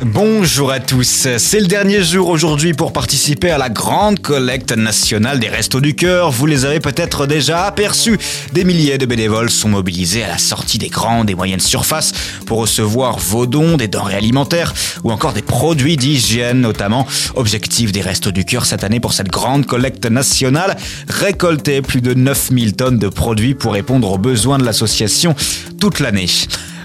Bonjour à tous, c'est le dernier jour aujourd'hui pour participer à la grande collecte nationale des Restos du Cœur. Vous les avez peut-être déjà aperçus. Des milliers de bénévoles sont mobilisés à la sortie des grandes et moyennes surfaces pour recevoir vos dons, des denrées alimentaires ou encore des produits d'hygiène notamment. Objectif des Restos du Cœur cette année pour cette grande collecte nationale, récolter plus de 9000 tonnes de produits pour répondre aux besoins de l'association toute l'année.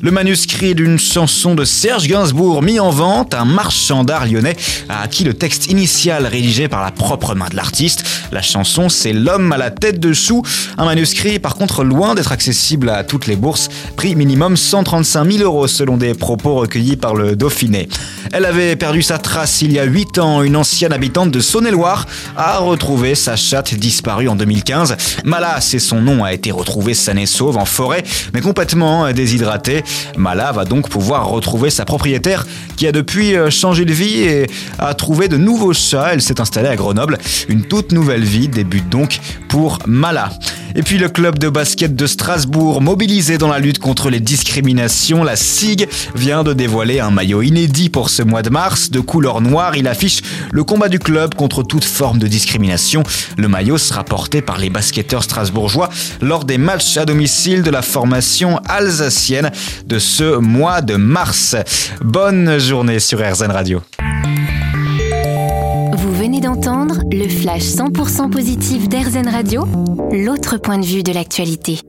Le manuscrit d'une chanson de Serge Gainsbourg mis en vente, un marchand d'art lyonnais a acquis le texte initial rédigé par la propre main de l'artiste. La chanson, c'est L'homme à la tête de chou, un manuscrit par contre loin d'être accessible à toutes les bourses, prix minimum 135 000 euros selon des propos recueillis par le Dauphiné. Elle avait perdu sa trace il y a 8 ans. Une ancienne habitante de Saône-et-Loire a retrouvé sa chatte disparue en 2015. Mala, c'est son nom, a été retrouvé saine et sauve en forêt, mais complètement déshydratée. Mala va donc pouvoir retrouver sa propriétaire qui a depuis euh, changé de vie et a trouvé de nouveaux chats. Elle s'est installée à Grenoble. Une toute nouvelle vie débute donc pour Mala. Et puis le club de basket de Strasbourg, mobilisé dans la lutte contre les discriminations, la SIG, vient de dévoiler un maillot inédit pour ce mois de mars. De couleur noire, il affiche le combat du club contre toute forme de discrimination. Le maillot sera porté par les basketteurs strasbourgeois lors des matchs à domicile de la formation alsacienne de ce mois de mars. Bonne journée sur RZN Radio. Vous venez d'entendre le flash 100% positif d'RZN Radio, l'autre point de vue de l'actualité.